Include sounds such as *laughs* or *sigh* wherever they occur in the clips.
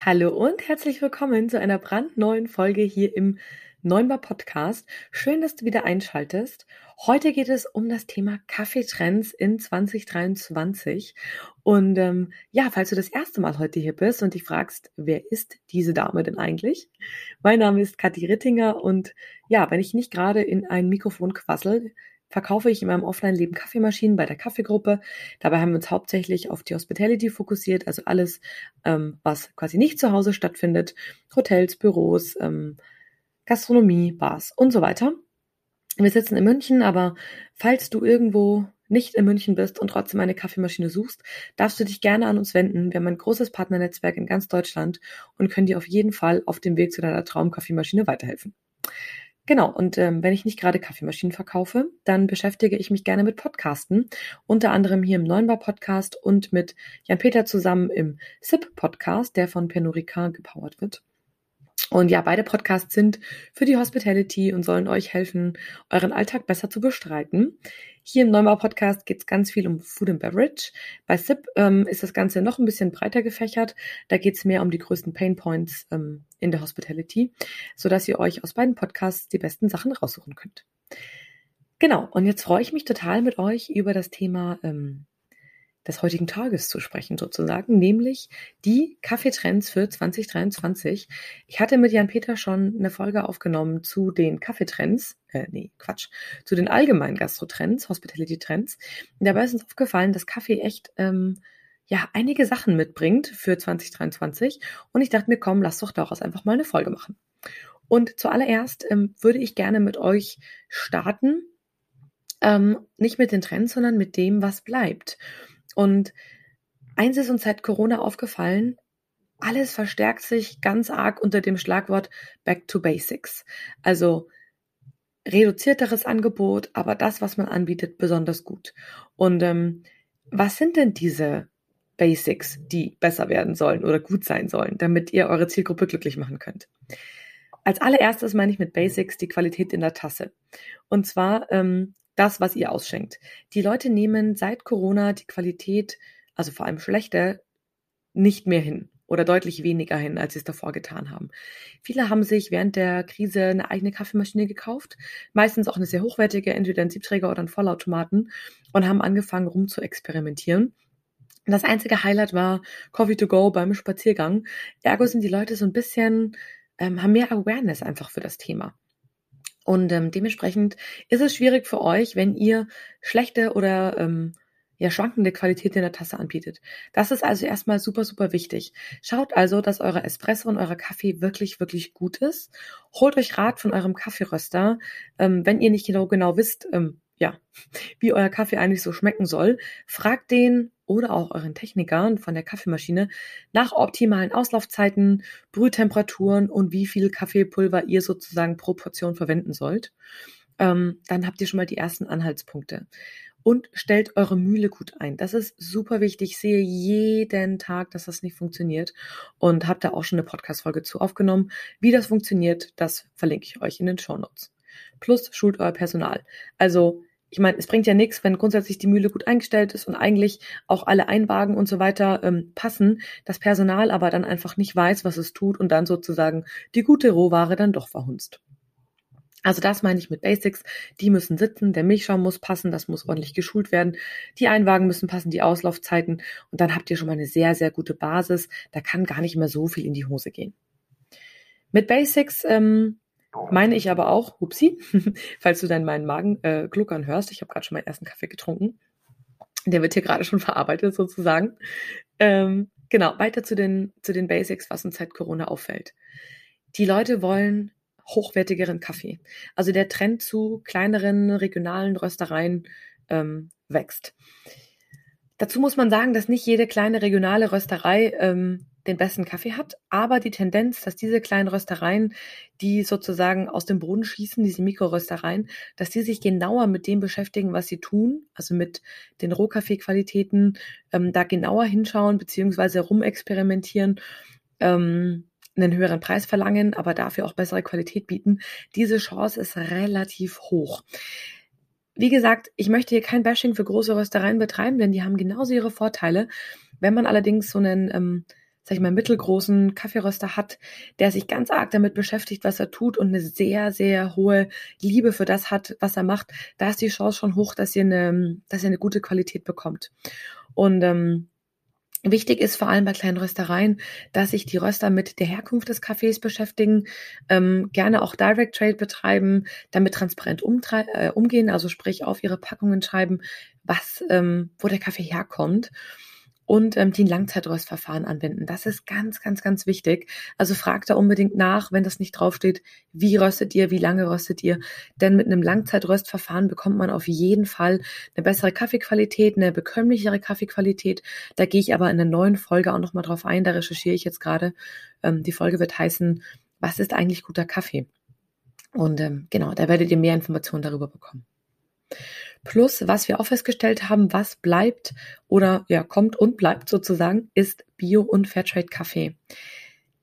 Hallo und herzlich willkommen zu einer brandneuen Folge hier im Neunbar Podcast. Schön, dass du wieder einschaltest. Heute geht es um das Thema Kaffeetrends in 2023. Und ähm, ja, falls du das erste Mal heute hier bist und dich fragst, wer ist diese Dame denn eigentlich? Mein Name ist Kathi Rittinger und ja, wenn ich nicht gerade in ein Mikrofon quassel, verkaufe ich in meinem Offline-Leben Kaffeemaschinen bei der Kaffeegruppe. Dabei haben wir uns hauptsächlich auf die Hospitality fokussiert, also alles, ähm, was quasi nicht zu Hause stattfindet. Hotels, Büros, ähm, Gastronomie, Bars und so weiter. Wir sitzen in München, aber falls du irgendwo nicht in München bist und trotzdem eine Kaffeemaschine suchst, darfst du dich gerne an uns wenden. Wir haben ein großes Partnernetzwerk in ganz Deutschland und können dir auf jeden Fall auf dem Weg zu deiner Traumkaffeemaschine weiterhelfen. Genau, und ähm, wenn ich nicht gerade Kaffeemaschinen verkaufe, dann beschäftige ich mich gerne mit Podcasten, unter anderem hier im Neunbar Podcast und mit Jan-Peter zusammen im SIP Podcast, der von Pernod gepowert wird. Und ja, beide Podcasts sind für die Hospitality und sollen euch helfen, euren Alltag besser zu bestreiten. Hier im Neubau Podcast geht es ganz viel um Food and Beverage. Bei SIP ähm, ist das Ganze noch ein bisschen breiter gefächert. Da geht es mehr um die größten Pain Points ähm, in der Hospitality, sodass ihr euch aus beiden Podcasts die besten Sachen raussuchen könnt. Genau, und jetzt freue ich mich total mit euch über das Thema ähm, des heutigen Tages zu sprechen, sozusagen, nämlich die Kaffeetrends für 2023. Ich hatte mit Jan-Peter schon eine Folge aufgenommen zu den Kaffeetrends, äh, nee, Quatsch, zu den allgemeinen Gastrotrends, Hospitality-Trends. Dabei ist uns aufgefallen, dass Kaffee echt, ähm, ja, einige Sachen mitbringt für 2023. Und ich dachte mir, komm, lass doch daraus einfach mal eine Folge machen. Und zuallererst ähm, würde ich gerne mit euch starten, ähm, nicht mit den Trends, sondern mit dem, was bleibt. Und eins ist uns seit Corona aufgefallen, alles verstärkt sich ganz arg unter dem Schlagwort Back to Basics. Also reduzierteres Angebot, aber das, was man anbietet, besonders gut. Und ähm, was sind denn diese Basics, die besser werden sollen oder gut sein sollen, damit ihr eure Zielgruppe glücklich machen könnt? Als allererstes meine ich mit Basics die Qualität in der Tasse. Und zwar ähm, das, was ihr ausschenkt. Die Leute nehmen seit Corona die Qualität, also vor allem schlechte, nicht mehr hin oder deutlich weniger hin, als sie es davor getan haben. Viele haben sich während der Krise eine eigene Kaffeemaschine gekauft, meistens auch eine sehr hochwertige, entweder ein Siebträger oder ein Vollautomaten und haben angefangen rum zu experimentieren. Das einzige Highlight war Coffee to go beim Spaziergang. Ergo sind die Leute so ein bisschen, ähm, haben mehr Awareness einfach für das Thema. Und ähm, dementsprechend ist es schwierig für euch, wenn ihr schlechte oder ähm, ja, schwankende Qualität in der Tasse anbietet. Das ist also erstmal super, super wichtig. Schaut also, dass euer Espresso und euer Kaffee wirklich, wirklich gut ist. Holt euch Rat von eurem Kaffeeröster. Ähm, wenn ihr nicht genau, genau wisst, ähm, ja, wie euer Kaffee eigentlich so schmecken soll, fragt den oder auch euren Technikern von der Kaffeemaschine nach optimalen Auslaufzeiten, Brühtemperaturen und wie viel Kaffeepulver ihr sozusagen pro Portion verwenden sollt. Ähm, dann habt ihr schon mal die ersten Anhaltspunkte. Und stellt eure Mühle gut ein. Das ist super wichtig. Ich sehe jeden Tag, dass das nicht funktioniert. Und habe da auch schon eine Podcast-Folge zu aufgenommen. Wie das funktioniert, das verlinke ich euch in den Show Notes. Plus schult euer Personal. Also ich meine, es bringt ja nichts, wenn grundsätzlich die Mühle gut eingestellt ist und eigentlich auch alle Einwagen und so weiter ähm, passen, das Personal aber dann einfach nicht weiß, was es tut und dann sozusagen die gute Rohware dann doch verhunzt. Also das meine ich mit Basics. Die müssen sitzen, der Milchschaum muss passen, das muss ordentlich geschult werden. Die Einwagen müssen passen, die Auslaufzeiten. Und dann habt ihr schon mal eine sehr, sehr gute Basis. Da kann gar nicht mehr so viel in die Hose gehen. Mit Basics ähm, meine ich aber auch, hupsi, *laughs* falls du dann meinen Magen äh, gluckern hörst, ich habe gerade schon meinen ersten Kaffee getrunken. Der wird hier gerade schon verarbeitet sozusagen. Ähm, genau, weiter zu den, zu den Basics, was uns seit Corona auffällt. Die Leute wollen hochwertigeren Kaffee. Also der Trend zu kleineren regionalen Röstereien ähm, wächst. Dazu muss man sagen, dass nicht jede kleine regionale Rösterei ähm, den besten Kaffee hat, aber die Tendenz, dass diese kleinen Röstereien, die sozusagen aus dem Boden schießen, diese Mikroröstereien, dass die sich genauer mit dem beschäftigen, was sie tun, also mit den Rohkaffeequalitäten, ähm, da genauer hinschauen, beziehungsweise rumexperimentieren, ähm, einen höheren Preis verlangen, aber dafür auch bessere Qualität bieten. Diese Chance ist relativ hoch. Wie gesagt, ich möchte hier kein Bashing für große Röstereien betreiben, denn die haben genauso ihre Vorteile. Wenn man allerdings so einen ähm, sag ich mal, mittelgroßen Kaffeeröster hat, der sich ganz arg damit beschäftigt, was er tut und eine sehr, sehr hohe Liebe für das hat, was er macht, da ist die Chance schon hoch, dass ihr eine, dass ihr eine gute Qualität bekommt. Und ähm, Wichtig ist vor allem bei kleinen Röstereien, dass sich die Röster mit der Herkunft des Kaffees beschäftigen, ähm, gerne auch Direct Trade betreiben, damit transparent äh, umgehen, also sprich auf ihre Packungen schreiben, was, ähm, wo der Kaffee herkommt und ähm, die ein Langzeitröstverfahren anwenden. Das ist ganz, ganz, ganz wichtig. Also fragt da unbedingt nach, wenn das nicht draufsteht, wie röstet ihr, wie lange röstet ihr. Denn mit einem Langzeitröstverfahren bekommt man auf jeden Fall eine bessere Kaffeequalität, eine bekömmlichere Kaffeequalität. Da gehe ich aber in der neuen Folge auch nochmal drauf ein. Da recherchiere ich jetzt gerade. Ähm, die Folge wird heißen, was ist eigentlich guter Kaffee? Und ähm, genau, da werdet ihr mehr Informationen darüber bekommen. Plus, was wir auch festgestellt haben, was bleibt oder ja, kommt und bleibt sozusagen, ist Bio- und Fairtrade-Kaffee.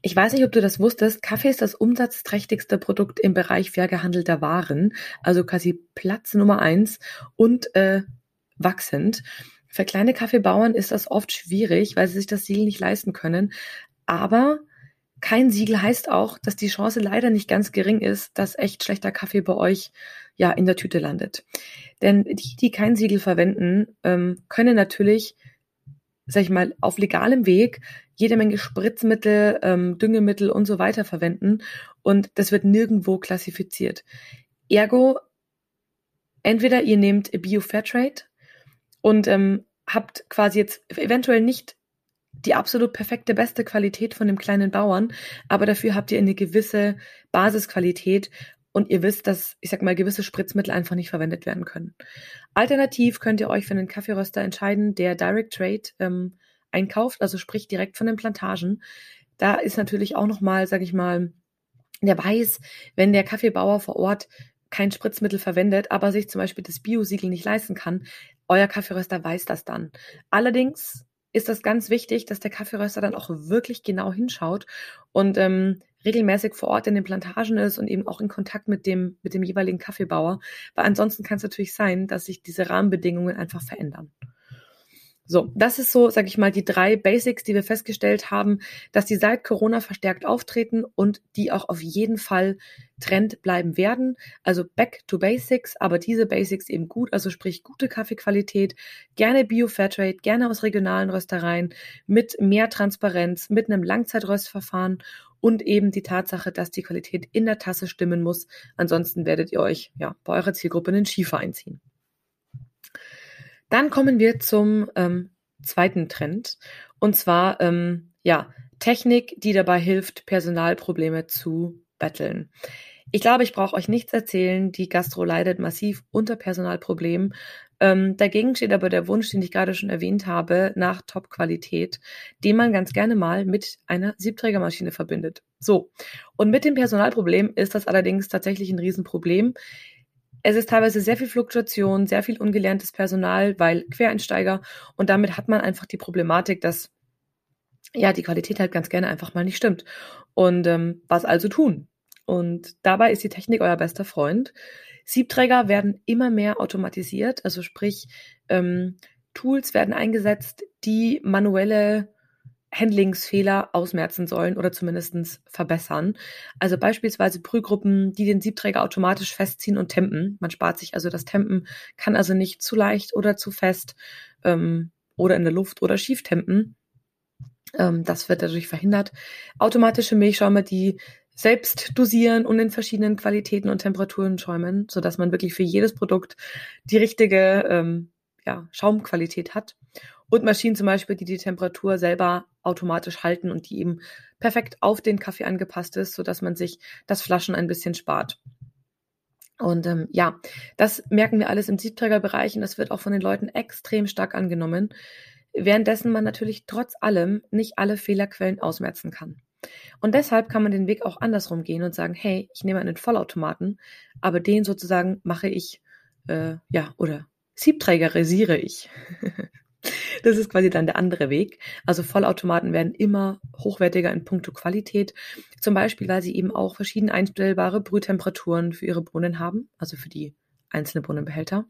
Ich weiß nicht, ob du das wusstest. Kaffee ist das umsatzträchtigste Produkt im Bereich fair gehandelter Waren, also quasi Platz Nummer eins und äh, wachsend. Für kleine Kaffeebauern ist das oft schwierig, weil sie sich das Siegel nicht leisten können. Aber kein Siegel heißt auch, dass die Chance leider nicht ganz gering ist, dass echt schlechter Kaffee bei euch ja in der Tüte landet. Denn die, die kein Siegel verwenden, ähm, können natürlich, sag ich mal, auf legalem Weg jede Menge Spritzmittel, ähm, Düngemittel und so weiter verwenden und das wird nirgendwo klassifiziert. Ergo, entweder ihr nehmt Bio Fairtrade und ähm, habt quasi jetzt eventuell nicht die absolut perfekte, beste Qualität von dem kleinen Bauern, aber dafür habt ihr eine gewisse Basisqualität und ihr wisst, dass, ich sag mal, gewisse Spritzmittel einfach nicht verwendet werden können. Alternativ könnt ihr euch für einen Kaffeeröster entscheiden, der Direct Trade ähm, einkauft, also sprich direkt von den Plantagen. Da ist natürlich auch nochmal, sag ich mal, der weiß, wenn der Kaffeebauer vor Ort kein Spritzmittel verwendet, aber sich zum Beispiel das Bio-Siegel nicht leisten kann, euer Kaffeeröster weiß das dann. Allerdings ist das ganz wichtig, dass der Kaffeeröster dann auch wirklich genau hinschaut und ähm, regelmäßig vor Ort in den Plantagen ist und eben auch in Kontakt mit dem, mit dem jeweiligen Kaffeebauer. Weil ansonsten kann es natürlich sein, dass sich diese Rahmenbedingungen einfach verändern. So, das ist so, sage ich mal, die drei Basics, die wir festgestellt haben, dass die seit Corona verstärkt auftreten und die auch auf jeden Fall Trend bleiben werden. Also back to Basics, aber diese Basics eben gut, also sprich gute Kaffeequalität, gerne Bio Fairtrade, gerne aus regionalen Röstereien, mit mehr Transparenz, mit einem Langzeitröstverfahren und eben die Tatsache, dass die Qualität in der Tasse stimmen muss. Ansonsten werdet ihr euch ja bei eurer Zielgruppe in den Schiefer einziehen. Dann kommen wir zum ähm, zweiten Trend und zwar ähm, ja Technik, die dabei hilft, Personalprobleme zu betteln. Ich glaube, ich brauche euch nichts erzählen. Die Gastro leidet massiv unter Personalproblemen. Ähm, dagegen steht aber der Wunsch, den ich gerade schon erwähnt habe, nach Top-Qualität, den man ganz gerne mal mit einer Siebträgermaschine verbindet. So. Und mit dem Personalproblem ist das allerdings tatsächlich ein Riesenproblem. Es ist teilweise sehr viel Fluktuation, sehr viel ungelerntes Personal, weil Quereinsteiger und damit hat man einfach die Problematik, dass ja die Qualität halt ganz gerne einfach mal nicht stimmt. Und ähm, was also tun? Und dabei ist die Technik euer bester Freund. Siebträger werden immer mehr automatisiert, also sprich ähm, Tools werden eingesetzt, die manuelle Handlingsfehler ausmerzen sollen oder zumindestens verbessern. Also beispielsweise Prüfgruppen, die den Siebträger automatisch festziehen und tempen. Man spart sich also das Tempen, kann also nicht zu leicht oder zu fest ähm, oder in der Luft oder schief tempen. Ähm, das wird dadurch verhindert. Automatische Milchschäume, die selbst dosieren und in verschiedenen Qualitäten und Temperaturen schäumen, sodass man wirklich für jedes Produkt die richtige ähm, ja, Schaumqualität hat und Maschinen zum Beispiel, die die Temperatur selber automatisch halten und die eben perfekt auf den Kaffee angepasst ist, so dass man sich das Flaschen ein bisschen spart. Und ähm, ja, das merken wir alles im Siebträgerbereich und das wird auch von den Leuten extrem stark angenommen, währenddessen man natürlich trotz allem nicht alle Fehlerquellen ausmerzen kann. Und deshalb kann man den Weg auch andersrum gehen und sagen, hey, ich nehme einen Vollautomaten, aber den sozusagen mache ich, äh, ja, oder siebträgerisiere ich. *laughs* Das ist quasi dann der andere Weg. Also Vollautomaten werden immer hochwertiger in puncto Qualität. Zum Beispiel, weil sie eben auch verschieden einstellbare Brühtemperaturen für ihre Bohnen haben, also für die einzelne Bohnenbehälter,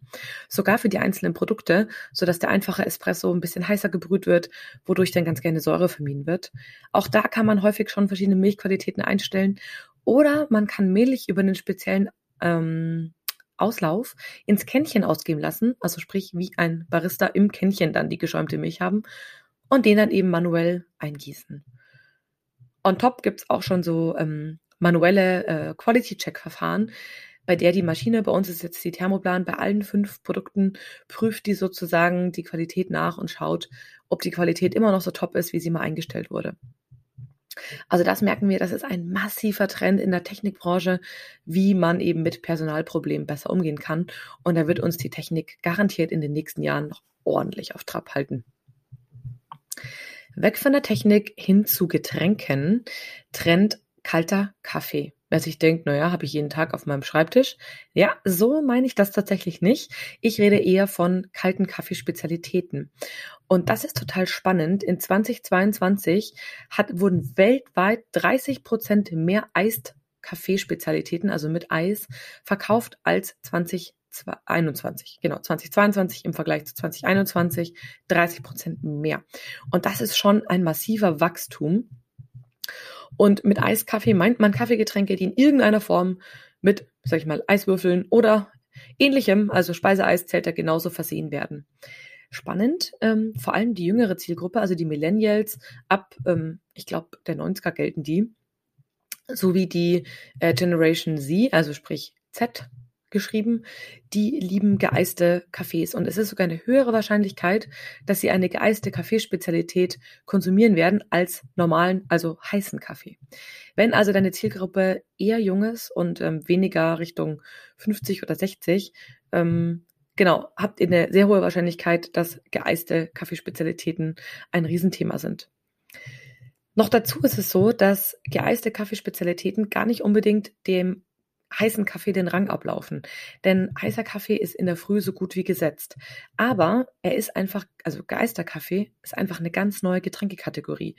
sogar für die einzelnen Produkte, sodass der einfache Espresso ein bisschen heißer gebrüht wird, wodurch dann ganz gerne Säure vermieden wird. Auch da kann man häufig schon verschiedene Milchqualitäten einstellen oder man kann Milch über einen speziellen ähm, Auslauf ins Kännchen ausgeben lassen, also sprich wie ein Barista im Kännchen dann die geschäumte Milch haben und den dann eben manuell eingießen. On top gibt's auch schon so ähm, manuelle äh, Quality-Check-Verfahren, bei der die Maschine, bei uns ist jetzt die Thermoplan, bei allen fünf Produkten prüft die sozusagen die Qualität nach und schaut, ob die Qualität immer noch so top ist, wie sie mal eingestellt wurde. Also das merken wir, das ist ein massiver Trend in der Technikbranche, wie man eben mit Personalproblemen besser umgehen kann. Und da wird uns die Technik garantiert in den nächsten Jahren noch ordentlich auf Trab halten. Weg von der Technik hin zu Getränken, Trend kalter Kaffee. Wer sich denkt, naja, habe ich jeden Tag auf meinem Schreibtisch. Ja, so meine ich das tatsächlich nicht. Ich rede eher von kalten Kaffeespezialitäten. Und das ist total spannend. In 2022 hat, wurden weltweit 30 Prozent mehr Eist Kaffeespezialitäten, also mit Eis, verkauft als 2021. Genau, 2022 im Vergleich zu 2021 30 Prozent mehr. Und das ist schon ein massiver Wachstum. Und mit Eiskaffee meint man Kaffeegetränke, die in irgendeiner Form mit, sag ich mal, Eiswürfeln oder ähnlichem, also Speiseeis zählt da genauso versehen werden. Spannend, ähm, vor allem die jüngere Zielgruppe, also die Millennials, ab, ähm, ich glaube, der 90er gelten die, sowie die äh, Generation Z, also sprich Z, geschrieben, die lieben geeiste Kaffees. Und es ist sogar eine höhere Wahrscheinlichkeit, dass sie eine geeiste Kaffeespezialität konsumieren werden als normalen, also heißen Kaffee. Wenn also deine Zielgruppe eher jung ist und ähm, weniger Richtung 50 oder 60, ähm, genau, habt ihr eine sehr hohe Wahrscheinlichkeit, dass geeiste Kaffeespezialitäten ein Riesenthema sind. Noch dazu ist es so, dass geeiste Kaffeespezialitäten gar nicht unbedingt dem heißen Kaffee den Rang ablaufen. Denn heißer Kaffee ist in der Früh so gut wie gesetzt. Aber er ist einfach, also Geisterkaffee ist einfach eine ganz neue Getränkekategorie.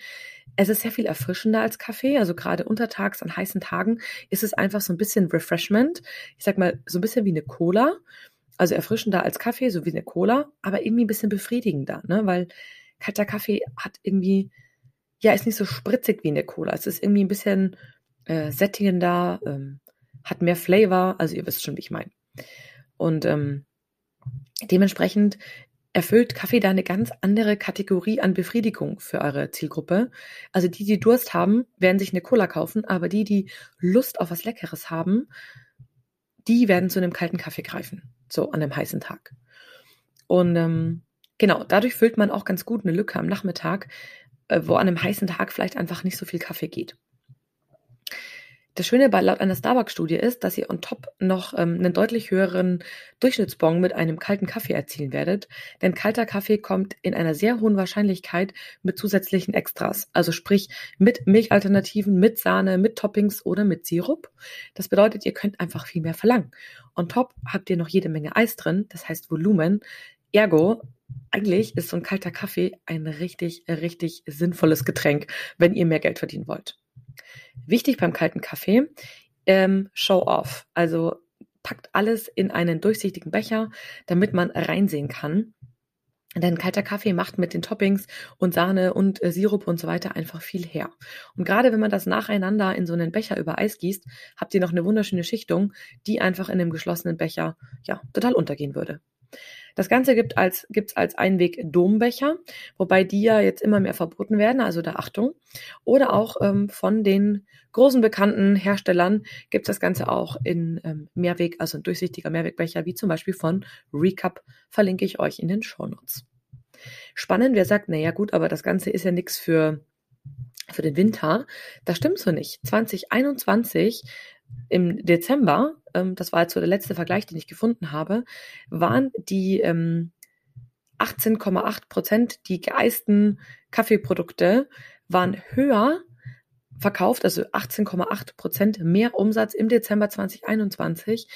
Es ist sehr viel erfrischender als Kaffee. Also gerade untertags an heißen Tagen ist es einfach so ein bisschen Refreshment. Ich sag mal, so ein bisschen wie eine Cola. Also erfrischender als Kaffee, so wie eine Cola, aber irgendwie ein bisschen befriedigender, ne? Weil kalter Kaffee hat irgendwie, ja, ist nicht so spritzig wie eine Cola. Es ist irgendwie ein bisschen äh, sättigender, ähm, hat mehr Flavor, also ihr wisst schon, wie ich meine. Und ähm, dementsprechend erfüllt Kaffee da eine ganz andere Kategorie an Befriedigung für eure Zielgruppe. Also die, die Durst haben, werden sich eine Cola kaufen, aber die, die Lust auf was Leckeres haben, die werden zu einem kalten Kaffee greifen, so an einem heißen Tag. Und ähm, genau, dadurch füllt man auch ganz gut eine Lücke am Nachmittag, äh, wo an einem heißen Tag vielleicht einfach nicht so viel Kaffee geht. Das Schöne bei laut einer Starbucks-Studie ist, dass ihr on top noch ähm, einen deutlich höheren Durchschnittsbon mit einem kalten Kaffee erzielen werdet, denn kalter Kaffee kommt in einer sehr hohen Wahrscheinlichkeit mit zusätzlichen Extras, also sprich mit Milchalternativen, mit Sahne, mit Toppings oder mit Sirup. Das bedeutet, ihr könnt einfach viel mehr verlangen. On top habt ihr noch jede Menge Eis drin, das heißt Volumen. Ergo, eigentlich ist so ein kalter Kaffee ein richtig, richtig sinnvolles Getränk, wenn ihr mehr Geld verdienen wollt. Wichtig beim kalten Kaffee, ähm, Show off. Also packt alles in einen durchsichtigen Becher, damit man reinsehen kann. Denn kalter Kaffee macht mit den Toppings und Sahne und äh, Sirup und so weiter einfach viel her. Und gerade wenn man das nacheinander in so einen Becher über Eis gießt, habt ihr noch eine wunderschöne Schichtung, die einfach in einem geschlossenen Becher ja total untergehen würde. Das Ganze gibt als, gibt's als Einweg-Dombecher, wobei die ja jetzt immer mehr verboten werden, also da Achtung. Oder auch ähm, von den großen bekannten Herstellern gibt es das Ganze auch in ähm, Mehrweg, also ein durchsichtiger Mehrwegbecher, wie zum Beispiel von Recap, verlinke ich euch in den Shownotes. Spannend, wer sagt, naja gut, aber das Ganze ist ja nichts für für den Winter. Das stimmt so nicht. 2021 im Dezember, ähm, das war jetzt so der letzte Vergleich, den ich gefunden habe, waren die ähm, 18,8 Prozent, die geeisten Kaffeeprodukte waren höher verkauft, also 18,8 Prozent mehr Umsatz im Dezember 2021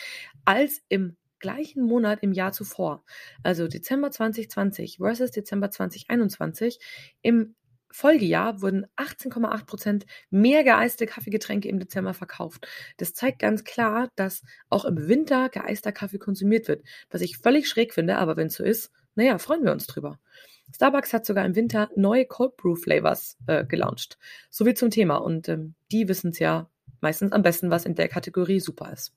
als im gleichen Monat im Jahr zuvor. Also Dezember 2020 versus Dezember 2021. Im Folgejahr wurden 18,8 Prozent mehr geeiste Kaffeegetränke im Dezember verkauft. Das zeigt ganz klar, dass auch im Winter geeister Kaffee konsumiert wird, was ich völlig schräg finde, aber wenn es so ist, naja, freuen wir uns drüber. Starbucks hat sogar im Winter neue Cold Brew Flavors äh, gelauncht. So wie zum Thema. Und ähm, die wissen es ja meistens am besten, was in der Kategorie super ist.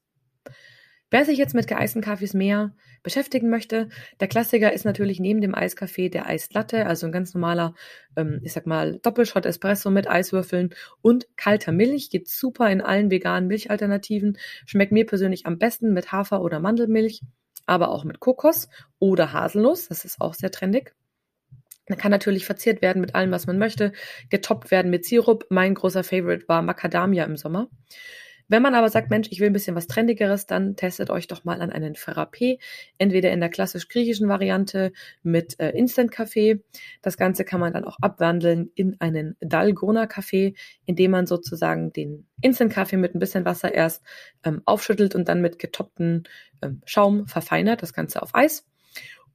Wer sich jetzt mit geeisten Kaffees mehr beschäftigen möchte, der Klassiker ist natürlich neben dem Eiskaffee der Eislatte, also ein ganz normaler, ähm, ich sag mal, Doppelshot Espresso mit Eiswürfeln und kalter Milch. Geht super in allen veganen Milchalternativen. Schmeckt mir persönlich am besten mit Hafer- oder Mandelmilch, aber auch mit Kokos oder Haselnuss. Das ist auch sehr trendig. Man kann natürlich verziert werden mit allem, was man möchte, getoppt werden mit Sirup. Mein großer Favorite war Macadamia im Sommer. Wenn man aber sagt, Mensch, ich will ein bisschen was Trendigeres, dann testet euch doch mal an einen Frappé, entweder in der klassisch griechischen Variante mit äh, Instant-Kaffee. Das Ganze kann man dann auch abwandeln in einen Dalgona-Kaffee, indem man sozusagen den Instant-Kaffee mit ein bisschen Wasser erst ähm, aufschüttelt und dann mit getoppten ähm, Schaum verfeinert, das Ganze auf Eis.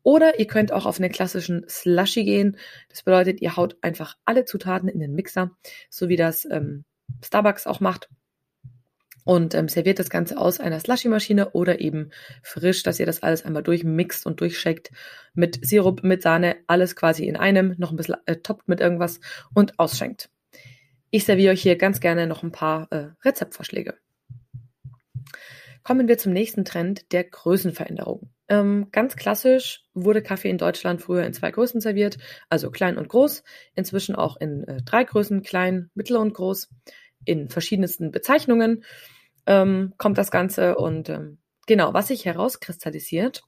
Oder ihr könnt auch auf einen klassischen Slushy gehen. Das bedeutet, ihr haut einfach alle Zutaten in den Mixer, so wie das ähm, Starbucks auch macht. Und ähm, serviert das Ganze aus einer Slushy-Maschine oder eben frisch, dass ihr das alles einmal durchmixt und durchschickt mit Sirup, mit Sahne, alles quasi in einem, noch ein bisschen äh, toppt mit irgendwas und ausschenkt. Ich serviere euch hier ganz gerne noch ein paar äh, Rezeptvorschläge. Kommen wir zum nächsten Trend der Größenveränderung. Ähm, ganz klassisch wurde Kaffee in Deutschland früher in zwei Größen serviert, also klein und groß, inzwischen auch in äh, drei Größen, klein, mittel und groß, in verschiedensten Bezeichnungen ähm, kommt das Ganze und ähm, genau, was sich herauskristallisiert,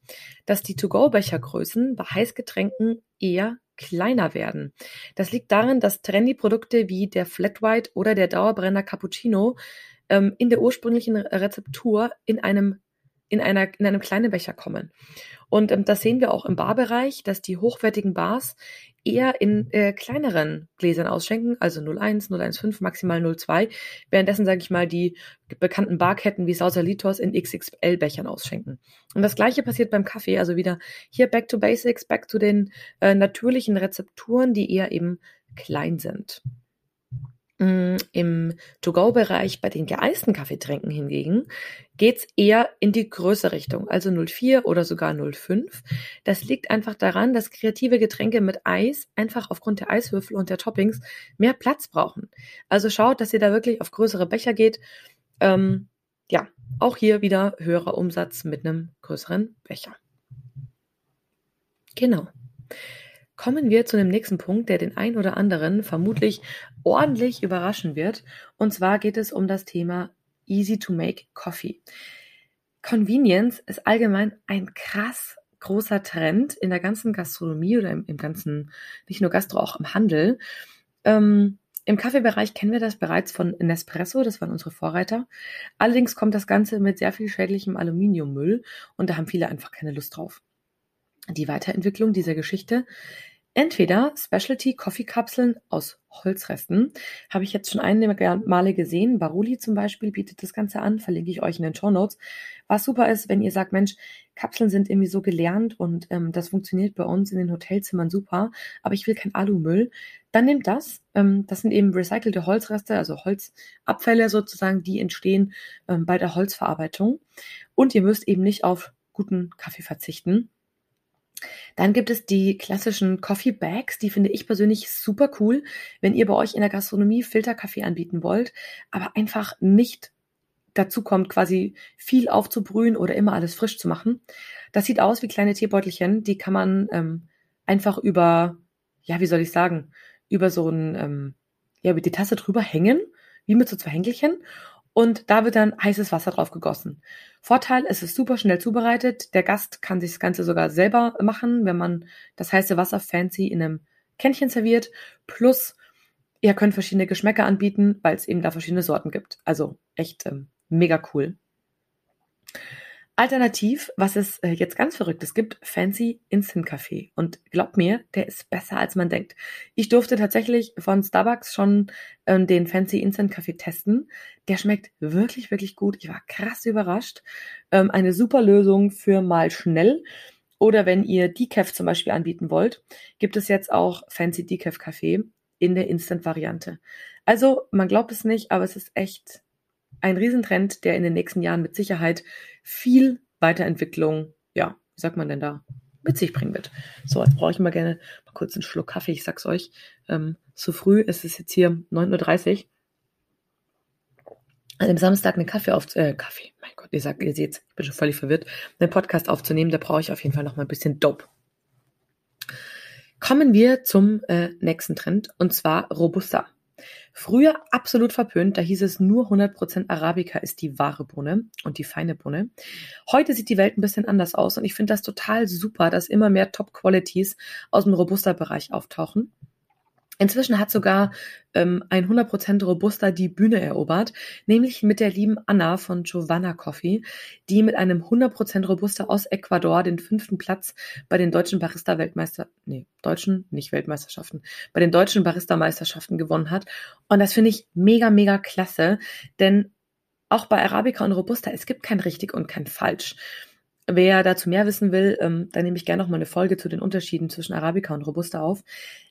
dass die To-Go-Bechergrößen bei Heißgetränken eher kleiner werden. Das liegt darin, dass trendy Produkte wie der Flat White oder der Dauerbrenner Cappuccino ähm, in der ursprünglichen Rezeptur in einem in, einer, in einem kleinen Becher kommen. Und ähm, das sehen wir auch im Barbereich, dass die hochwertigen Bars eher in äh, kleineren Gläsern ausschenken, also 01, 015, maximal 02, währenddessen, sage ich mal, die bekannten Barketten wie Sausalitos in XXL-Bechern ausschenken. Und das gleiche passiert beim Kaffee, also wieder hier back to basics, back to den äh, natürlichen Rezepturen, die eher eben klein sind. Mm, Im To-Go-Bereich bei den geeisten Kaffeetränken hingegen geht's eher in die größere Richtung, also 04 oder sogar 05. Das liegt einfach daran, dass kreative Getränke mit Eis einfach aufgrund der Eiswürfel und der Toppings mehr Platz brauchen. Also schaut, dass ihr da wirklich auf größere Becher geht. Ähm, ja, auch hier wieder höherer Umsatz mit einem größeren Becher. Genau kommen wir zu dem nächsten Punkt, der den ein oder anderen vermutlich ordentlich überraschen wird. Und zwar geht es um das Thema Easy to Make Coffee. Convenience ist allgemein ein krass großer Trend in der ganzen Gastronomie oder im, im ganzen, nicht nur Gastro, auch im Handel. Ähm, Im Kaffeebereich kennen wir das bereits von Nespresso, das waren unsere Vorreiter. Allerdings kommt das Ganze mit sehr viel schädlichem Aluminiummüll und da haben viele einfach keine Lust drauf. Die Weiterentwicklung dieser Geschichte Entweder Specialty-Coffee-Kapseln aus Holzresten, habe ich jetzt schon einige Male gesehen. Baruli zum Beispiel bietet das Ganze an, verlinke ich euch in den Show Notes. Was super ist, wenn ihr sagt, Mensch, Kapseln sind irgendwie so gelernt und ähm, das funktioniert bei uns in den Hotelzimmern super, aber ich will kein Alumüll, dann nehmt das. Ähm, das sind eben recycelte Holzreste, also Holzabfälle sozusagen, die entstehen ähm, bei der Holzverarbeitung. Und ihr müsst eben nicht auf guten Kaffee verzichten dann gibt es die klassischen Coffee Bags, die finde ich persönlich super cool, wenn ihr bei euch in der Gastronomie Filterkaffee anbieten wollt, aber einfach nicht dazu kommt, quasi viel aufzubrühen oder immer alles frisch zu machen. Das sieht aus wie kleine Teebeutelchen, die kann man ähm, einfach über, ja, wie soll ich sagen, über so ein, ähm, ja, über die Tasse drüber hängen, wie mit so zwei Henkelchen und da wird dann heißes Wasser drauf gegossen. Vorteil, es ist super schnell zubereitet. Der Gast kann sich das Ganze sogar selber machen, wenn man das heiße Wasser fancy in einem Kännchen serviert. Plus, ihr könnt verschiedene Geschmäcker anbieten, weil es eben da verschiedene Sorten gibt. Also echt ähm, mega cool. Alternativ, was es äh, jetzt ganz Verrücktes gibt, Fancy Instant Kaffee. Und glaubt mir, der ist besser als man denkt. Ich durfte tatsächlich von Starbucks schon ähm, den Fancy Instant Kaffee testen. Der schmeckt wirklich, wirklich gut. Ich war krass überrascht. Ähm, eine super Lösung für mal schnell. Oder wenn ihr Decaf zum Beispiel anbieten wollt, gibt es jetzt auch Fancy Decaf Kaffee. in der Instant-Variante. Also, man glaubt es nicht, aber es ist echt ein Riesentrend, der in den nächsten Jahren mit Sicherheit viel Weiterentwicklung, ja, wie sagt man denn da, mit sich bringen wird. So, jetzt brauche ich mal gerne mal kurz einen Schluck Kaffee, ich sag's euch. Ähm, zu früh, es ist jetzt hier 9.30 Uhr. An dem Samstag einen Kaffee auf, äh, Kaffee, mein Gott, ihr sagt, ihr seht, ich bin schon völlig verwirrt, einen Podcast aufzunehmen, da brauche ich auf jeden Fall noch mal ein bisschen Dope. Kommen wir zum äh, nächsten Trend und zwar Robusta. Früher absolut verpönt, da hieß es nur 100% Arabica ist die wahre Bohne und die feine Bohne. Heute sieht die Welt ein bisschen anders aus und ich finde das total super, dass immer mehr Top-Qualities aus dem Robusta-Bereich auftauchen. Inzwischen hat sogar ähm, ein 100% Robusta die Bühne erobert, nämlich mit der lieben Anna von Giovanna Coffee, die mit einem 100% Robusta aus Ecuador den fünften Platz bei den deutschen Barista-Weltmeister, nee, deutschen, nicht Weltmeisterschaften, bei den deutschen Barista-Meisterschaften gewonnen hat. Und das finde ich mega, mega klasse, denn auch bei Arabica und Robusta, es gibt kein richtig und kein falsch. Wer dazu mehr wissen will, ähm, dann nehme ich gerne noch mal eine Folge zu den Unterschieden zwischen Arabica und Robusta auf.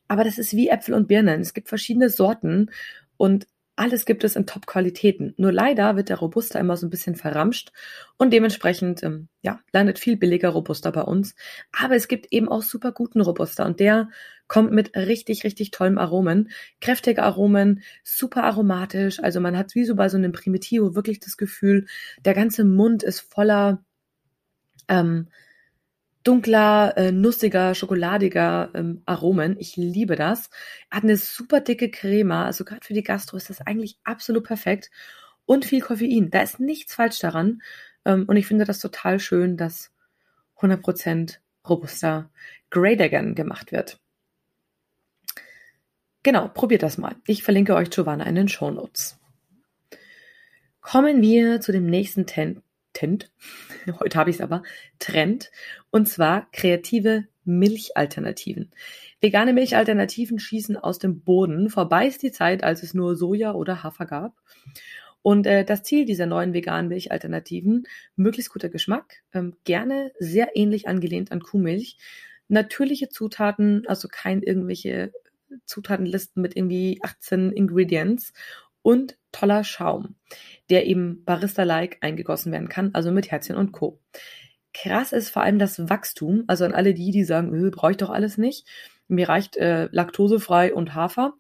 Aber das ist wie Äpfel und Birnen. Es gibt verschiedene Sorten und alles gibt es in Top-Qualitäten. Nur leider wird der Robusta immer so ein bisschen verramscht und dementsprechend, ähm, ja, landet viel billiger Robusta bei uns. Aber es gibt eben auch super guten Robusta und der kommt mit richtig, richtig tollen Aromen. Kräftige Aromen, super aromatisch. Also man hat wie so bei so einem Primitivo wirklich das Gefühl, der ganze Mund ist voller ähm, dunkler, äh, nussiger, schokoladiger ähm, Aromen. Ich liebe das. Hat eine super dicke Crema, also gerade für die Gastro ist das eigentlich absolut perfekt. Und viel Koffein. Da ist nichts falsch daran. Ähm, und ich finde das total schön, dass 100% robuster Great Again gemacht wird. Genau, probiert das mal. Ich verlinke euch Giovanna in den Show Notes. Kommen wir zu dem nächsten Ten Tent, *laughs* heute habe ich es aber, Trend, und zwar kreative Milchalternativen. Vegane Milchalternativen schießen aus dem Boden. Vorbei ist die Zeit, als es nur Soja oder Hafer gab. Und äh, das Ziel dieser neuen veganen Milchalternativen, möglichst guter Geschmack, ähm, gerne sehr ähnlich angelehnt an Kuhmilch, natürliche Zutaten, also kein irgendwelche Zutatenlisten mit irgendwie 18 Ingredients und toller Schaum, der eben Barista-like eingegossen werden kann, also mit Herzchen und Co. Krass ist vor allem das Wachstum, also an alle die, die sagen, äh, brauche ich doch alles nicht. Mir reicht äh, laktosefrei und Hafer.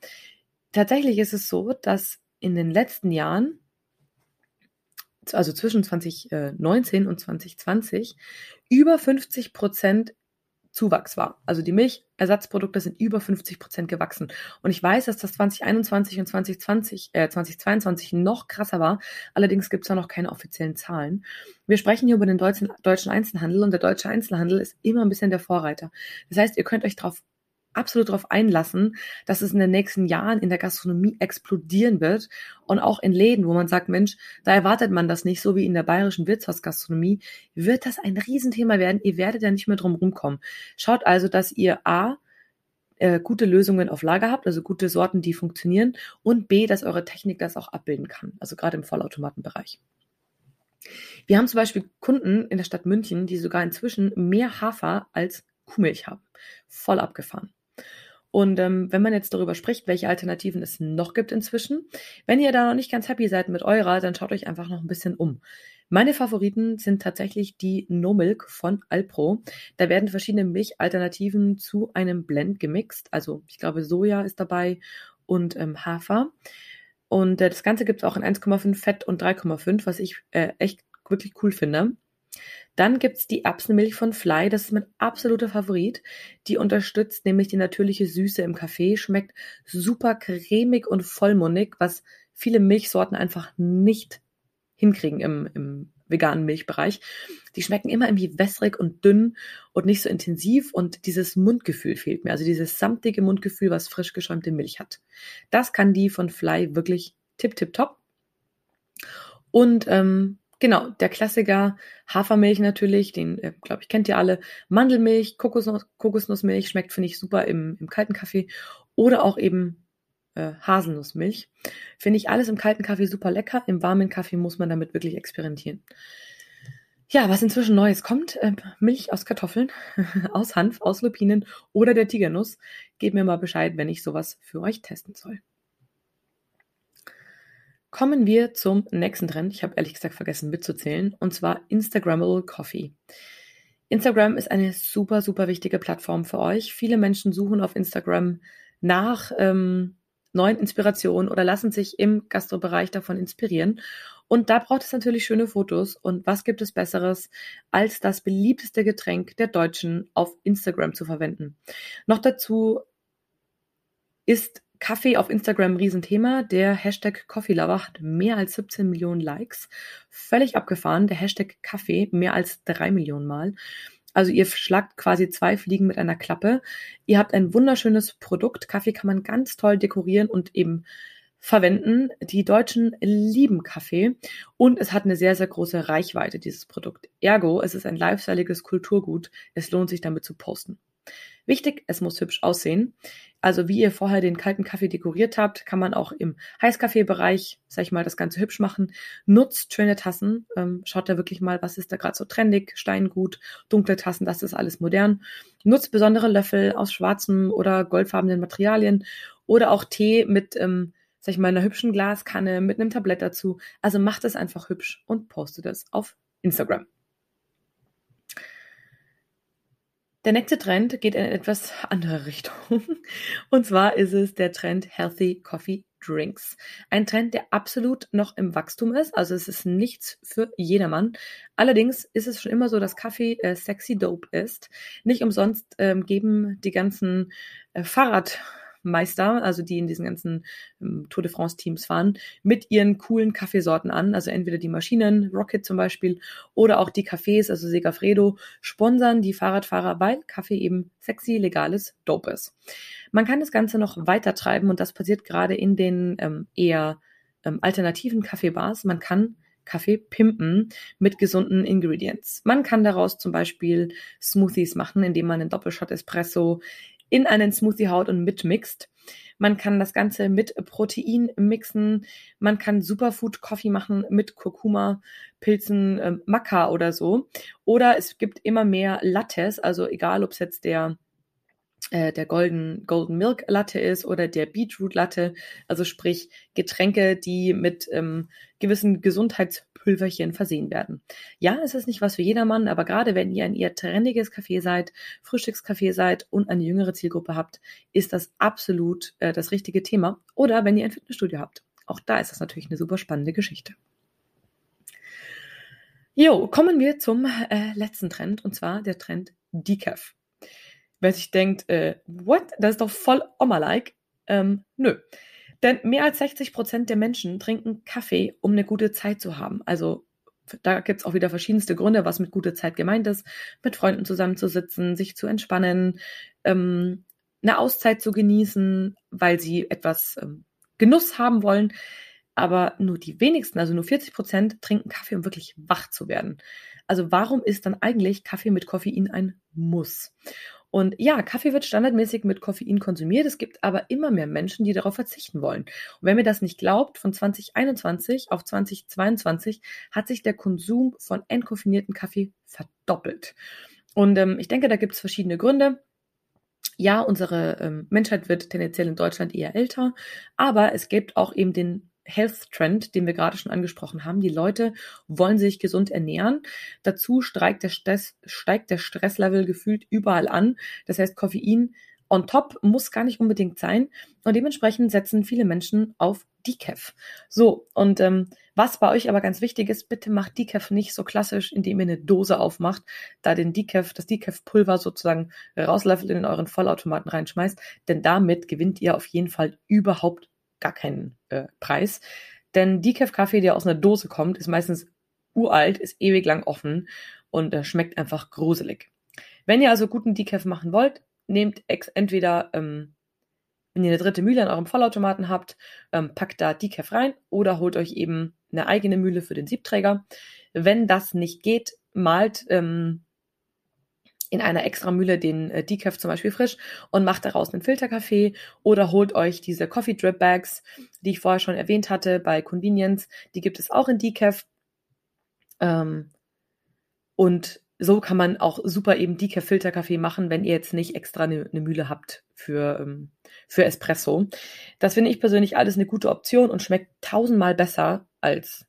Tatsächlich ist es so, dass in den letzten Jahren, also zwischen 2019 und 2020, über 50 Prozent Zuwachs war. Also die Milchersatzprodukte sind über 50 Prozent gewachsen. Und ich weiß, dass das 2021 und 2020, äh, 2022 noch krasser war. Allerdings gibt es da noch keine offiziellen Zahlen. Wir sprechen hier über den deutschen, deutschen Einzelhandel und der deutsche Einzelhandel ist immer ein bisschen der Vorreiter. Das heißt, ihr könnt euch darauf absolut darauf einlassen, dass es in den nächsten Jahren in der Gastronomie explodieren wird und auch in Läden, wo man sagt, Mensch, da erwartet man das nicht, so wie in der bayerischen Wirtshausgastronomie, wird das ein Riesenthema werden. Ihr werdet ja nicht mehr drum rumkommen. Schaut also, dass ihr A, äh, gute Lösungen auf Lager habt, also gute Sorten, die funktionieren und B, dass eure Technik das auch abbilden kann, also gerade im Vollautomatenbereich. Wir haben zum Beispiel Kunden in der Stadt München, die sogar inzwischen mehr Hafer als Kuhmilch haben. Voll abgefahren. Und ähm, wenn man jetzt darüber spricht, welche Alternativen es noch gibt inzwischen, wenn ihr da noch nicht ganz happy seid mit eurer, dann schaut euch einfach noch ein bisschen um. Meine Favoriten sind tatsächlich die No Milk von Alpro. Da werden verschiedene Milchalternativen zu einem Blend gemixt. Also ich glaube Soja ist dabei und ähm, Hafer. Und äh, das Ganze gibt es auch in 1,5 Fett und 3,5, was ich äh, echt wirklich cool finde. Dann gibt's die Erbsenmilch von Fly, das ist mein absoluter Favorit. Die unterstützt nämlich die natürliche Süße im Kaffee, schmeckt super cremig und vollmundig, was viele Milchsorten einfach nicht hinkriegen im, im veganen Milchbereich. Die schmecken immer irgendwie wässrig und dünn und nicht so intensiv und dieses Mundgefühl fehlt mir. Also dieses samtige Mundgefühl, was frisch geschäumte Milch hat. Das kann die von Fly wirklich tipp, tipp, top. Und ähm, Genau, der Klassiker Hafermilch natürlich, den, äh, glaube ich, kennt ihr alle. Mandelmilch, Kokosnuss, Kokosnussmilch schmeckt, finde ich, super im, im kalten Kaffee. Oder auch eben äh, Haselnussmilch. Finde ich alles im kalten Kaffee super lecker. Im warmen Kaffee muss man damit wirklich experimentieren. Ja, was inzwischen Neues kommt, äh, Milch aus Kartoffeln, *laughs* aus Hanf, aus Lupinen oder der Tigernuss. Gebt mir mal Bescheid, wenn ich sowas für euch testen soll. Kommen wir zum nächsten Trend. Ich habe ehrlich gesagt vergessen mitzuzählen, und zwar Instagrammable Coffee. Instagram ist eine super, super wichtige Plattform für euch. Viele Menschen suchen auf Instagram nach ähm, neuen Inspirationen oder lassen sich im Gastrobereich davon inspirieren. Und da braucht es natürlich schöne Fotos. Und was gibt es Besseres, als das beliebteste Getränk der Deutschen auf Instagram zu verwenden? Noch dazu ist Kaffee auf Instagram Riesenthema. Der Hashtag CoffeeLover hat mehr als 17 Millionen Likes. Völlig abgefahren. Der Hashtag Kaffee mehr als drei Millionen Mal. Also ihr schlagt quasi zwei Fliegen mit einer Klappe. Ihr habt ein wunderschönes Produkt. Kaffee kann man ganz toll dekorieren und eben verwenden. Die Deutschen lieben Kaffee und es hat eine sehr, sehr große Reichweite, dieses Produkt. Ergo, es ist ein lifestyleiges Kulturgut. Es lohnt sich damit zu posten. Wichtig, es muss hübsch aussehen. Also wie ihr vorher den kalten Kaffee dekoriert habt, kann man auch im Heißkaffeebereich, sag ich mal, das Ganze hübsch machen. Nutzt schöne Tassen. Ähm, schaut da wirklich mal, was ist da gerade so trendig, Steingut, dunkle Tassen, das ist alles modern. Nutzt besondere Löffel aus schwarzem oder goldfarbenen Materialien oder auch Tee mit, ähm, sag ich mal, einer hübschen Glaskanne mit einem Tablett dazu. Also macht es einfach hübsch und postet es auf Instagram. Der nächste Trend geht in etwas andere *laughs* Richtung. Und zwar ist es der Trend Healthy Coffee Drinks. Ein Trend, der absolut noch im Wachstum ist. Also es ist nichts für jedermann. Allerdings ist es schon immer so, dass Kaffee äh, sexy dope ist. Nicht umsonst ähm, geben die ganzen äh, Fahrrad Meister, also die in diesen ganzen ähm, Tour de France Teams fahren, mit ihren coolen Kaffeesorten an. Also entweder die Maschinen, Rocket zum Beispiel, oder auch die Cafés, also Segafredo, sponsern die Fahrradfahrer, weil Kaffee eben sexy, legales Dope ist. Man kann das Ganze noch weiter treiben und das passiert gerade in den ähm, eher ähm, alternativen Kaffeebars. Man kann Kaffee pimpen mit gesunden Ingredients. Man kann daraus zum Beispiel Smoothies machen, indem man einen Doppelshot Espresso in einen Smoothie haut und mitmixt. Man kann das Ganze mit Protein mixen. Man kann Superfood Coffee machen mit Kurkuma, Pilzen, äh, Maca oder so. Oder es gibt immer mehr Lattes, also egal ob es jetzt der äh, der Golden, Golden Milk Latte ist oder der Beetroot Latte, also sprich Getränke, die mit ähm, gewissen Gesundheitspülverchen versehen werden. Ja, es ist nicht was für jedermann, aber gerade wenn ihr ein eher trendiges Café seid, Frühstückscafé seid und eine jüngere Zielgruppe habt, ist das absolut äh, das richtige Thema. Oder wenn ihr ein Fitnessstudio habt. Auch da ist das natürlich eine super spannende Geschichte. Jo, kommen wir zum äh, letzten Trend und zwar der Trend Decaf. Wer sich denkt, äh, what? Das ist doch voll Oma-like. Ähm, nö. Denn mehr als 60 Prozent der Menschen trinken Kaffee, um eine gute Zeit zu haben. Also da gibt's auch wieder verschiedenste Gründe, was mit gute Zeit gemeint ist. Mit Freunden zusammenzusitzen, sich zu entspannen, ähm, eine Auszeit zu genießen, weil sie etwas ähm, Genuss haben wollen. Aber nur die wenigsten, also nur 40 Prozent, trinken Kaffee, um wirklich wach zu werden. Also warum ist dann eigentlich Kaffee mit Koffein ein Muss? Und ja, Kaffee wird standardmäßig mit Koffein konsumiert. Es gibt aber immer mehr Menschen, die darauf verzichten wollen. Und wenn mir das nicht glaubt, von 2021 auf 2022 hat sich der Konsum von entkoffinierten Kaffee verdoppelt. Und ähm, ich denke, da gibt es verschiedene Gründe. Ja, unsere ähm, Menschheit wird tendenziell in Deutschland eher älter, aber es gibt auch eben den Health Trend, den wir gerade schon angesprochen haben. Die Leute wollen sich gesund ernähren. Dazu steigt der, Stress, steigt der Stresslevel gefühlt überall an. Das heißt, Koffein on top muss gar nicht unbedingt sein. Und dementsprechend setzen viele Menschen auf Decaf. So, und ähm, was bei euch aber ganz wichtig ist, bitte macht Decaf nicht so klassisch, indem ihr eine Dose aufmacht, da den Decaf, das Decaf-Pulver sozusagen rauslöffelt in euren Vollautomaten reinschmeißt, denn damit gewinnt ihr auf jeden Fall überhaupt gar keinen äh, Preis. Denn Decaf-Kaffee, der aus einer Dose kommt, ist meistens uralt, ist ewig lang offen und äh, schmeckt einfach gruselig. Wenn ihr also guten Decaf machen wollt, nehmt entweder, ähm, wenn ihr eine dritte Mühle an eurem Vollautomaten habt, ähm, packt da Decaf rein oder holt euch eben eine eigene Mühle für den Siebträger. Wenn das nicht geht, malt ähm, in einer extra Mühle den äh, Decaf zum Beispiel frisch und macht daraus einen Filterkaffee oder holt euch diese Coffee Drip Bags, die ich vorher schon erwähnt hatte bei Convenience. Die gibt es auch in Decaf. Ähm, Und so kann man auch super eben Decaf-Filterkaffee machen, wenn ihr jetzt nicht extra eine, eine Mühle habt für, ähm, für Espresso. Das finde ich persönlich alles eine gute Option und schmeckt tausendmal besser als,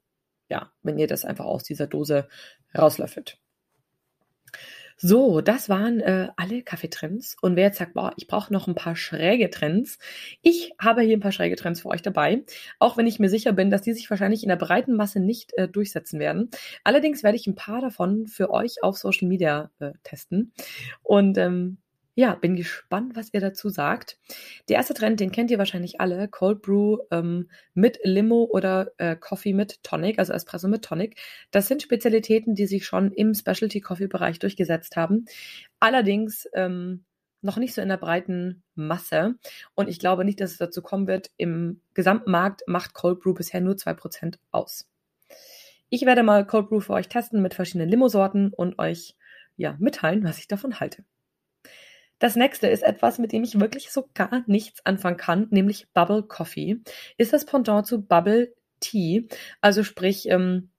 ja, wenn ihr das einfach aus dieser Dose rauslöffelt. So, das waren äh, alle Kaffeetrends. Und wer jetzt sagt, boah, ich brauche noch ein paar schräge Trends, ich habe hier ein paar schräge Trends für euch dabei, auch wenn ich mir sicher bin, dass die sich wahrscheinlich in der breiten Masse nicht äh, durchsetzen werden. Allerdings werde ich ein paar davon für euch auf Social Media äh, testen. Und ähm, ja, bin gespannt, was ihr dazu sagt. Der erste Trend, den kennt ihr wahrscheinlich alle, Cold Brew ähm, mit Limo oder äh, Coffee mit Tonic, also Espresso mit Tonic. Das sind Spezialitäten, die sich schon im Specialty Coffee Bereich durchgesetzt haben. Allerdings ähm, noch nicht so in der breiten Masse. Und ich glaube nicht, dass es dazu kommen wird. Im gesamten Markt macht Cold Brew bisher nur 2% aus. Ich werde mal Cold Brew für euch testen mit verschiedenen Limo-Sorten und euch ja mitteilen, was ich davon halte. Das nächste ist etwas, mit dem ich wirklich so gar nichts anfangen kann, nämlich Bubble Coffee. Ist das Pendant zu Bubble Tea, also sprich ähm,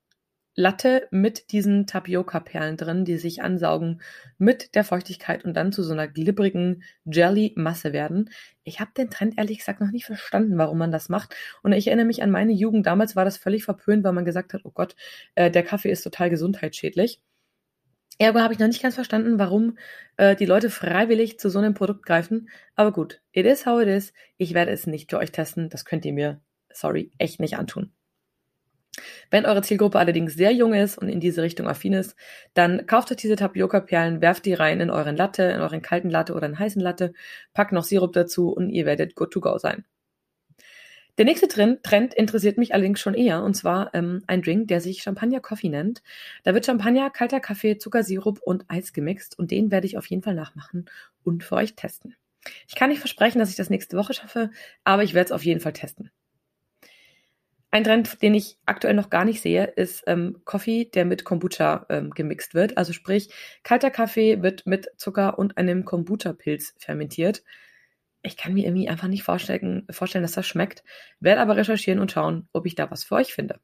Latte mit diesen Tapioca-Perlen drin, die sich ansaugen mit der Feuchtigkeit und dann zu so einer glibbrigen Jelly-Masse werden. Ich habe den Trend ehrlich gesagt noch nicht verstanden, warum man das macht. Und ich erinnere mich an meine Jugend. Damals war das völlig verpönt, weil man gesagt hat, oh Gott, äh, der Kaffee ist total gesundheitsschädlich. Ergo habe ich noch nicht ganz verstanden, warum äh, die Leute freiwillig zu so einem Produkt greifen. Aber gut, it is how it is. Ich werde es nicht für euch testen. Das könnt ihr mir, sorry, echt nicht antun. Wenn eure Zielgruppe allerdings sehr jung ist und in diese Richtung affin ist, dann kauft euch diese Tapioca-Perlen, werft die rein in euren Latte, in euren kalten Latte oder einen heißen Latte, packt noch Sirup dazu und ihr werdet good to go sein. Der nächste Trend, interessiert mich allerdings schon eher, und zwar ähm, ein Drink, der sich Champagner Coffee nennt. Da wird Champagner, kalter Kaffee, Zuckersirup und Eis gemixt und den werde ich auf jeden Fall nachmachen und für euch testen. Ich kann nicht versprechen, dass ich das nächste Woche schaffe, aber ich werde es auf jeden Fall testen. Ein Trend, den ich aktuell noch gar nicht sehe, ist ähm, Coffee, der mit Kombucha ähm, gemixt wird. Also sprich, kalter Kaffee wird mit Zucker und einem Kombucha-Pilz fermentiert ich kann mir irgendwie einfach nicht vorstellen, vorstellen, dass das schmeckt. Werde aber recherchieren und schauen, ob ich da was für euch finde.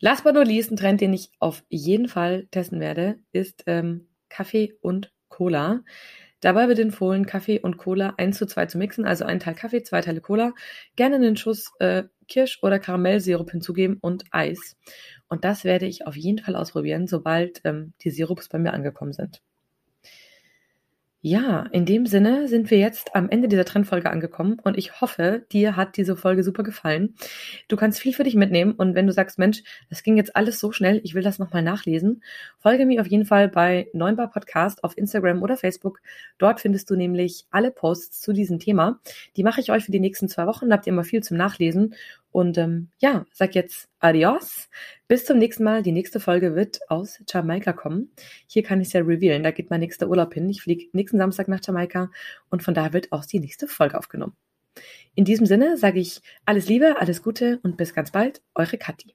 Last but not least, ein Trend, den ich auf jeden Fall testen werde, ist ähm, Kaffee und Cola. Dabei wird empfohlen, Kaffee und Cola 1 zu 2 zu mixen, also ein Teil Kaffee, zwei Teile Cola, gerne einen Schuss äh, Kirsch- oder Karamellsirup hinzugeben und Eis. Und das werde ich auf jeden Fall ausprobieren, sobald ähm, die Sirups bei mir angekommen sind. Ja, in dem Sinne sind wir jetzt am Ende dieser Trendfolge angekommen und ich hoffe, dir hat diese Folge super gefallen. Du kannst viel für dich mitnehmen und wenn du sagst, Mensch, das ging jetzt alles so schnell, ich will das nochmal nachlesen, folge mir auf jeden Fall bei Neunbar Podcast auf Instagram oder Facebook. Dort findest du nämlich alle Posts zu diesem Thema. Die mache ich euch für die nächsten zwei Wochen, da habt ihr immer viel zum Nachlesen und ähm, ja, sag jetzt adios. Bis zum nächsten Mal. Die nächste Folge wird aus Jamaika kommen. Hier kann ich es ja revealen. Da geht mein nächster Urlaub hin. Ich fliege nächsten Samstag nach Jamaika und von da wird auch die nächste Folge aufgenommen. In diesem Sinne sage ich alles Liebe, alles Gute und bis ganz bald. Eure Kathi.